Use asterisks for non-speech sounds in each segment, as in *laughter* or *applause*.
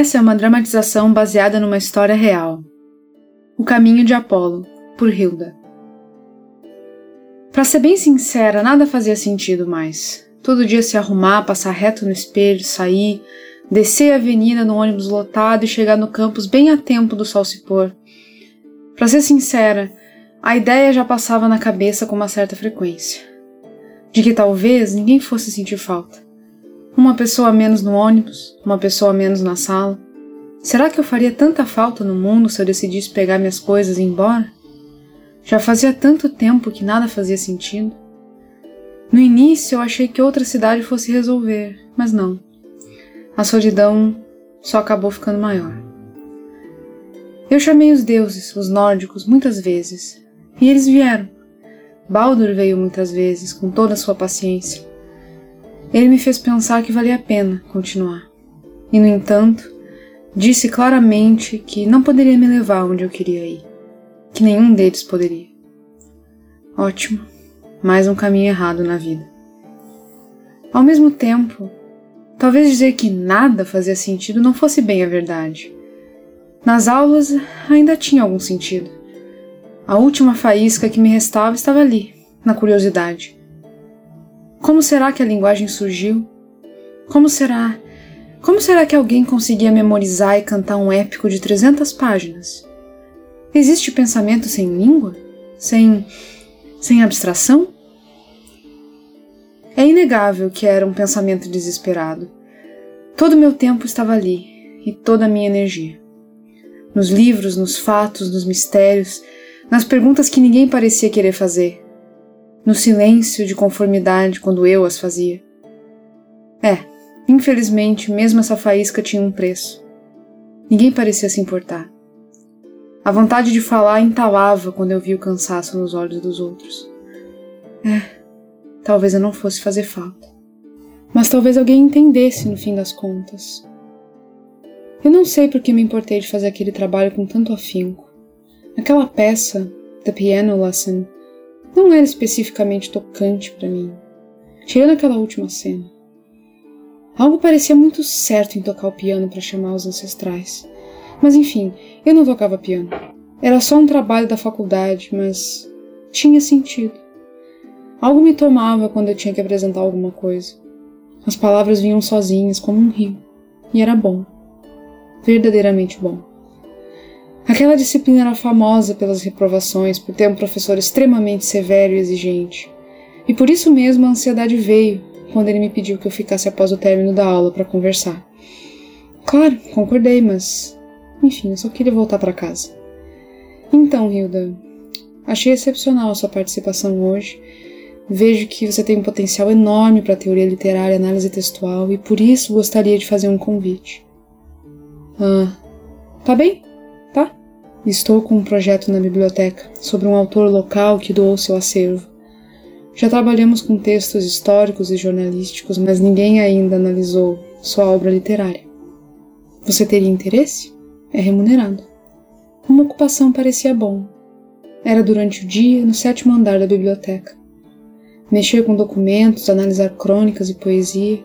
Essa é uma dramatização baseada numa história real. O Caminho de Apolo, por Hilda. Para ser bem sincera, nada fazia sentido mais. Todo dia se arrumar, passar reto no espelho, sair, descer a avenida no ônibus lotado e chegar no campus bem a tempo do sol se pôr. Para ser sincera, a ideia já passava na cabeça com uma certa frequência. De que talvez ninguém fosse sentir falta. Uma pessoa menos no ônibus, uma pessoa menos na sala. Será que eu faria tanta falta no mundo se eu decidisse pegar minhas coisas e ir embora? Já fazia tanto tempo que nada fazia sentido. No início eu achei que outra cidade fosse resolver, mas não. A solidão só acabou ficando maior. Eu chamei os deuses, os nórdicos, muitas vezes, e eles vieram. Baldur veio muitas vezes, com toda a sua paciência. Ele me fez pensar que valia a pena continuar. E, no entanto, disse claramente que não poderia me levar onde eu queria ir. Que nenhum deles poderia. Ótimo. Mais um caminho errado na vida. Ao mesmo tempo, talvez dizer que nada fazia sentido não fosse bem a verdade. Nas aulas ainda tinha algum sentido. A última faísca que me restava estava ali, na curiosidade. Como será que a linguagem surgiu? Como será? Como será que alguém conseguia memorizar e cantar um épico de 300 páginas? Existe pensamento sem língua? Sem sem abstração? É inegável que era um pensamento desesperado. Todo o meu tempo estava ali e toda a minha energia. Nos livros, nos fatos, nos mistérios, nas perguntas que ninguém parecia querer fazer, no silêncio de conformidade quando eu as fazia. É, infelizmente, mesmo essa faísca tinha um preço. Ninguém parecia se importar. A vontade de falar entalava quando eu via o cansaço nos olhos dos outros. É, talvez eu não fosse fazer falta. Mas talvez alguém entendesse no fim das contas. Eu não sei por que me importei de fazer aquele trabalho com tanto afinco. Aquela peça, The Piano Lesson, não era especificamente tocante para mim, tirando aquela última cena. Algo parecia muito certo em tocar o piano para chamar os ancestrais. Mas enfim, eu não tocava piano. Era só um trabalho da faculdade, mas tinha sentido. Algo me tomava quando eu tinha que apresentar alguma coisa. As palavras vinham sozinhas, como um rio. E era bom. Verdadeiramente bom. Aquela disciplina era famosa pelas reprovações, por ter um professor extremamente severo e exigente. E por isso mesmo a ansiedade veio quando ele me pediu que eu ficasse após o término da aula para conversar. Claro, concordei, mas. Enfim, eu só queria voltar para casa. Então, Hilda, achei excepcional a sua participação hoje. Vejo que você tem um potencial enorme para teoria literária e análise textual e por isso gostaria de fazer um convite. Ah, tá bem? Estou com um projeto na biblioteca sobre um autor local que doou seu acervo. Já trabalhamos com textos históricos e jornalísticos, mas ninguém ainda analisou sua obra literária. Você teria interesse? É remunerado. Uma ocupação parecia bom. Era durante o dia, no sétimo andar da biblioteca. Mexer com documentos, analisar crônicas e poesia.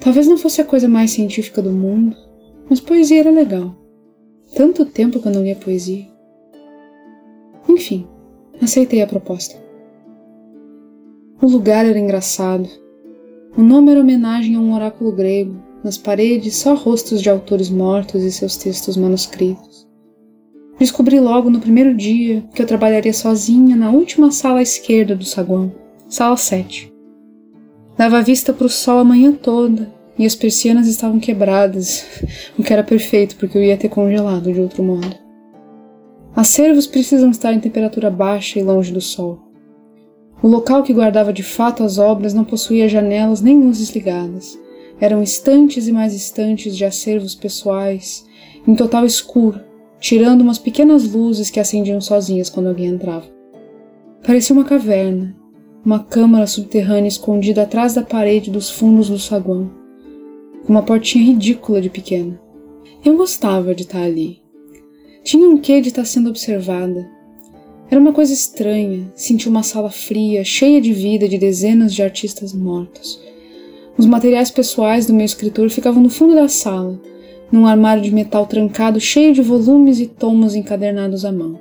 Talvez não fosse a coisa mais científica do mundo, mas poesia era legal. Tanto tempo que eu não lia poesia. Enfim, aceitei a proposta. O lugar era engraçado. O nome era homenagem a um oráculo grego, nas paredes só rostos de autores mortos e seus textos manuscritos. Descobri logo no primeiro dia que eu trabalharia sozinha na última sala à esquerda do saguão, sala 7. Dava vista para o sol a manhã toda e as persianas estavam quebradas, o que era perfeito porque eu ia ter congelado de outro modo. Acervos precisam estar em temperatura baixa e longe do sol. O local que guardava de fato as obras não possuía janelas nem luzes ligadas. Eram estantes e mais estantes de acervos pessoais, em total escuro, tirando umas pequenas luzes que acendiam sozinhas quando alguém entrava. Parecia uma caverna, uma câmara subterrânea escondida atrás da parede dos fundos do saguão uma portinha ridícula de pequena. Eu gostava de estar ali. Tinha um quê de estar sendo observada. Era uma coisa estranha sentir uma sala fria, cheia de vida de dezenas de artistas mortos. Os materiais pessoais do meu escritor ficavam no fundo da sala, num armário de metal trancado cheio de volumes e tomos encadernados à mão.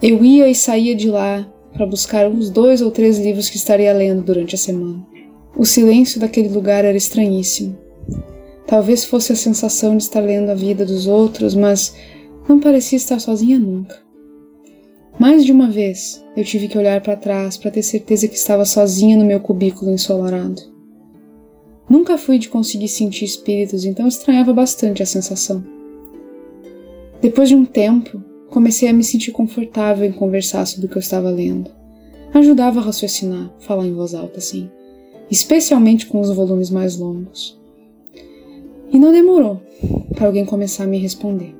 Eu ia e saía de lá para buscar uns dois ou três livros que estaria lendo durante a semana. O silêncio daquele lugar era estranhíssimo. Talvez fosse a sensação de estar lendo a vida dos outros, mas não parecia estar sozinha nunca. Mais de uma vez eu tive que olhar para trás para ter certeza que estava sozinha no meu cubículo ensolarado. Nunca fui de conseguir sentir espíritos, então estranhava bastante a sensação. Depois de um tempo, comecei a me sentir confortável em conversar sobre o que eu estava lendo. Ajudava a raciocinar, falar em voz alta assim, especialmente com os volumes mais longos. E não demorou para alguém começar a me responder.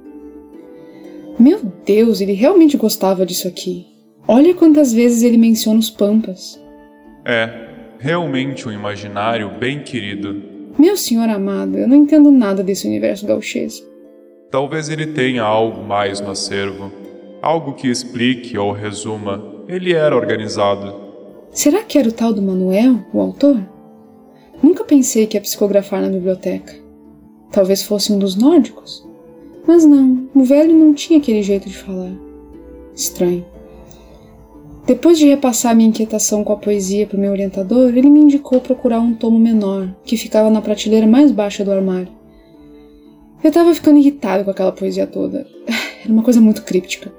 Meu Deus, ele realmente gostava disso aqui. Olha quantas vezes ele menciona os Pampas. É, realmente um imaginário bem querido. Meu senhor amado, eu não entendo nada desse universo gauchesco. Talvez ele tenha algo mais no acervo. Algo que explique ou resuma. Ele era organizado. Será que era o tal do Manuel, o autor? Nunca pensei que ia psicografar na biblioteca. Talvez fosse um dos nórdicos. Mas não, o velho não tinha aquele jeito de falar. Estranho. Depois de repassar minha inquietação com a poesia para o meu orientador, ele me indicou procurar um tomo menor, que ficava na prateleira mais baixa do armário. Eu estava ficando irritado com aquela poesia toda. *laughs* Era uma coisa muito críptica.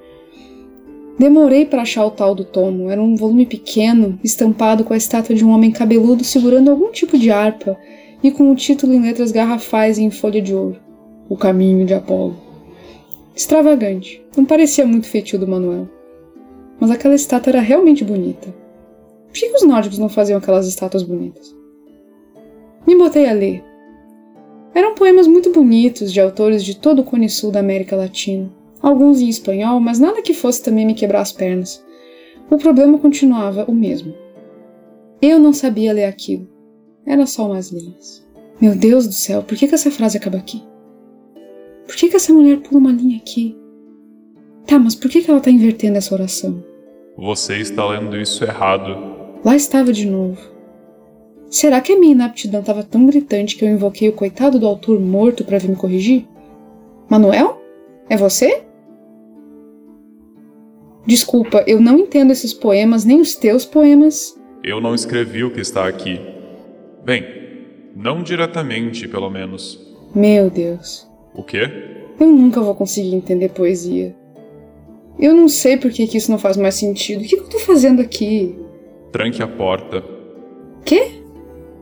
Demorei para achar o tal do tomo. Era um volume pequeno, estampado com a estátua de um homem cabeludo segurando algum tipo de harpa e com o título em letras garrafais e em folha de ouro: O Caminho de Apolo. Extravagante, não parecia muito feitio do Manuel. Mas aquela estátua era realmente bonita. Por que os nórdicos não faziam aquelas estátuas bonitas? Me botei a ler. Eram poemas muito bonitos de autores de todo o cone sul da América Latina, alguns em espanhol, mas nada que fosse também me quebrar as pernas. O problema continuava o mesmo. Eu não sabia ler aquilo. Era só umas linhas. Meu Deus do céu, por que, que essa frase acaba aqui? Por que, que essa mulher pula uma linha aqui? Tá, mas por que, que ela tá invertendo essa oração? Você está lendo isso errado. Lá estava de novo. Será que a minha inaptidão estava tão gritante que eu invoquei o coitado do autor morto para vir me corrigir? Manuel? É você? Desculpa, eu não entendo esses poemas, nem os teus poemas. Eu não escrevi o que está aqui. Bem, não diretamente, pelo menos. Meu Deus. O quê? Eu nunca vou conseguir entender poesia. Eu não sei por que, que isso não faz mais sentido. O que, que eu tô fazendo aqui? Tranque a porta. Quê?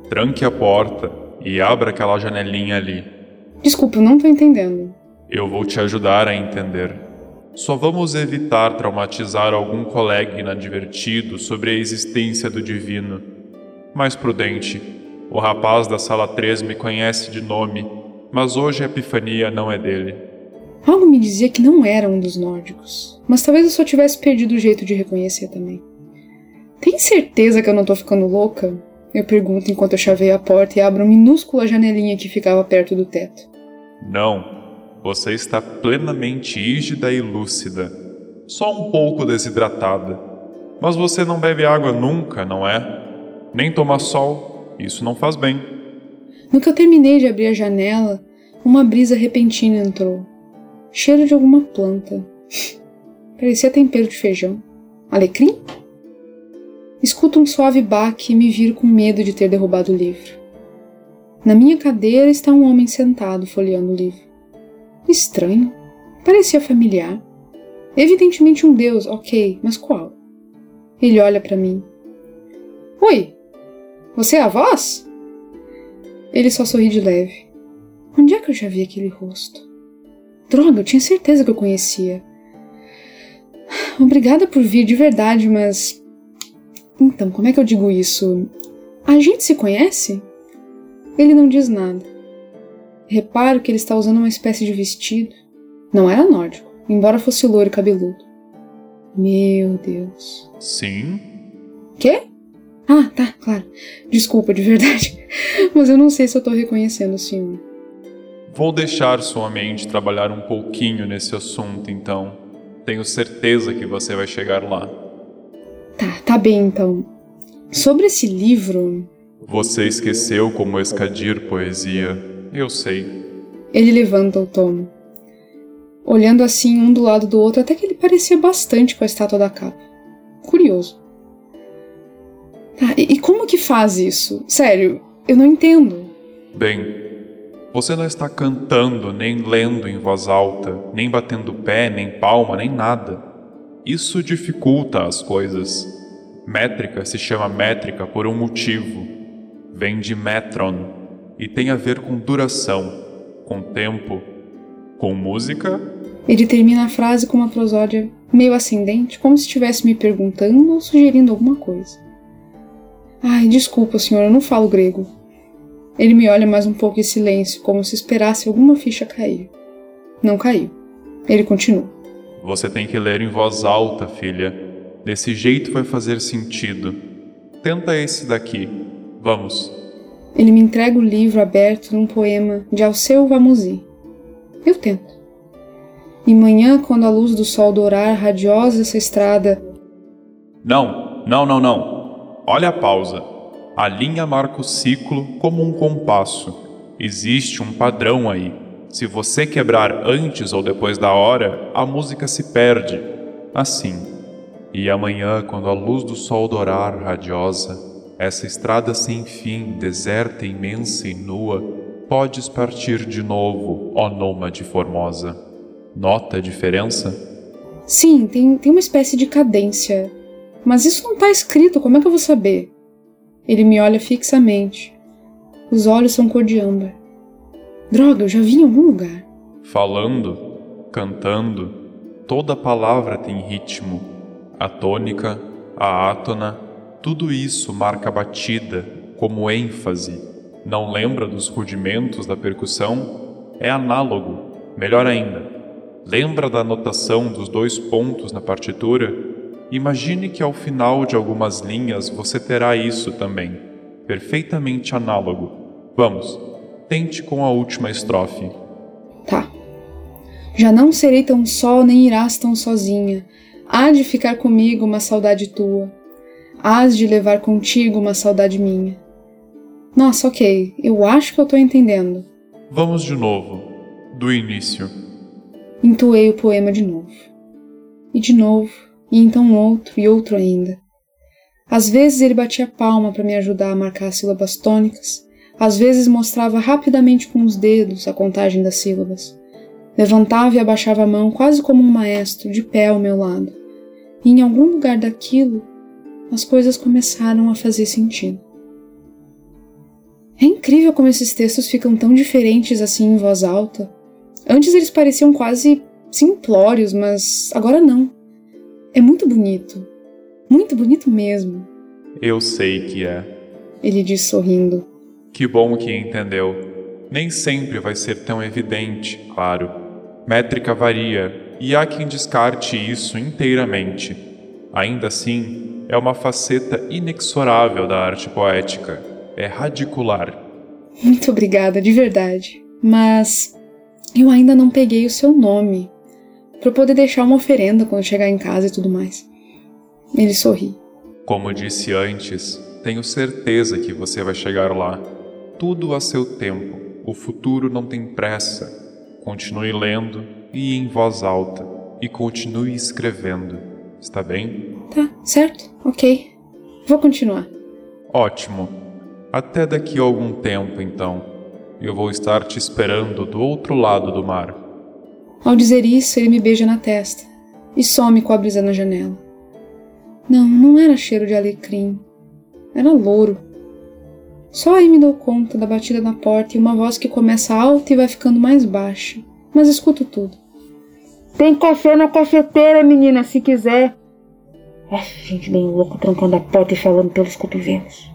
Tranque a porta e abra aquela janelinha ali. Desculpa, eu não tô entendendo. Eu vou te ajudar a entender. Só vamos evitar traumatizar algum colega inadvertido sobre a existência do divino. Mais prudente, o rapaz da sala 3 me conhece de nome, mas hoje a epifania não é dele. Algo me dizia que não era um dos nórdicos, mas talvez eu só tivesse perdido o jeito de reconhecer também. Tem certeza que eu não tô ficando louca? Eu pergunto enquanto eu chaveio a porta e abro uma minúscula janelinha que ficava perto do teto. Não, você está plenamente ígida e lúcida, só um pouco desidratada. Mas você não bebe água nunca, não é? Nem toma sol, isso não faz bem. No que eu terminei de abrir a janela, uma brisa repentina entrou. Cheiro de alguma planta. *laughs* Parecia tempero de feijão. Alecrim? Escuto um suave baque e me viro com medo de ter derrubado o livro. Na minha cadeira está um homem sentado folheando o livro. Estranho. Parecia familiar. Evidentemente um deus, ok, mas qual? Ele olha para mim. Oi, você é a voz? Ele só sorri de leve. Onde é que eu já vi aquele rosto? Droga, eu tinha certeza que eu conhecia. Obrigada por vir de verdade, mas. Então, como é que eu digo isso? A gente se conhece? Ele não diz nada. Reparo que ele está usando uma espécie de vestido. Não era nórdico, embora fosse loiro e cabeludo. Meu Deus. Sim? Quê? Ah, tá, claro. Desculpa, de verdade. *laughs* Mas eu não sei se eu tô reconhecendo o senhor. Vou deixar sua mente trabalhar um pouquinho nesse assunto, então. Tenho certeza que você vai chegar lá. Tá, tá bem então. Sobre esse livro. Você esqueceu como escadir poesia. Eu sei. Ele levanta o tomo, olhando assim um do lado do outro, até que ele parecia bastante com a estátua da capa. Curioso. Tá, e, e como que faz isso? Sério, eu não entendo. Bem, você não está cantando, nem lendo em voz alta, nem batendo pé, nem palma, nem nada. Isso dificulta as coisas. Métrica se chama métrica por um motivo. Vem de metron e tem a ver com duração, com tempo, com música. Ele termina a frase com uma prosódia meio ascendente, como se estivesse me perguntando ou sugerindo alguma coisa. Ai, desculpa, senhor, eu não falo grego. Ele me olha mais um pouco em silêncio, como se esperasse alguma ficha cair. Não caiu. Ele continua. Você tem que ler em voz alta, filha. Desse jeito vai fazer sentido. Tenta esse daqui. Vamos. Ele me entrega o livro aberto num poema de Alceu Vamusi. Eu tento. E manhã, quando a luz do sol dourar radiosa essa estrada. Não, não, não, não. Olha a pausa. A linha marca o ciclo como um compasso. Existe um padrão aí. Se você quebrar antes ou depois da hora, a música se perde. Assim. E amanhã, quando a luz do sol dourar radiosa, essa estrada sem fim, deserta, imensa e nua, podes partir de novo, ó nômade formosa. Nota a diferença? Sim, tem, tem uma espécie de cadência. Mas isso não está escrito, como é que eu vou saber? Ele me olha fixamente. Os olhos são cor de âmbar. Droga, eu já vi em algum lugar. Falando, cantando, toda palavra tem ritmo. A tônica, a átona, tudo isso marca batida, como ênfase. Não lembra dos rudimentos da percussão? É análogo. Melhor ainda, lembra da notação dos dois pontos na partitura? Imagine que ao final de algumas linhas você terá isso também, perfeitamente análogo. Vamos, tente com a última estrofe. Tá. Já não serei tão só, nem irás tão sozinha. Há de ficar comigo uma saudade tua hás de levar contigo uma saudade minha. Nossa, ok, eu acho que eu tô entendendo. Vamos de novo, do início. Entoei o poema de novo. E de novo, e então outro e outro ainda. Às vezes ele batia palma para me ajudar a marcar sílabas tônicas, às vezes mostrava rapidamente com os dedos a contagem das sílabas. Levantava e abaixava a mão quase como um maestro, de pé ao meu lado. E em algum lugar daquilo as coisas começaram a fazer sentido. É incrível como esses textos ficam tão diferentes assim em voz alta. Antes eles pareciam quase simplórios, mas agora não. É muito bonito. Muito bonito mesmo. Eu sei que é. Ele diz sorrindo. Que bom que entendeu. Nem sempre vai ser tão evidente, claro. Métrica varia, e há quem descarte isso inteiramente. Ainda assim, é uma faceta inexorável da arte poética. É radicular. Muito obrigada, de verdade. Mas eu ainda não peguei o seu nome para poder deixar uma oferenda quando chegar em casa e tudo mais. Ele sorri. Como disse antes, tenho certeza que você vai chegar lá. Tudo a seu tempo. O futuro não tem pressa. Continue lendo e em voz alta. E continue escrevendo. Está bem? Tá, certo, ok. Vou continuar. Ótimo. Até daqui a algum tempo, então. Eu vou estar te esperando do outro lado do mar. Ao dizer isso, ele me beija na testa e some com a brisa na janela. Não, não era cheiro de alecrim. Era louro. Só aí me dou conta da batida na porta e uma voz que começa alta e vai ficando mais baixa, mas escuto tudo. Tem café na cafeteira, menina, se quiser. É, gente bem louca trancando a porta e falando pelos cotovelos.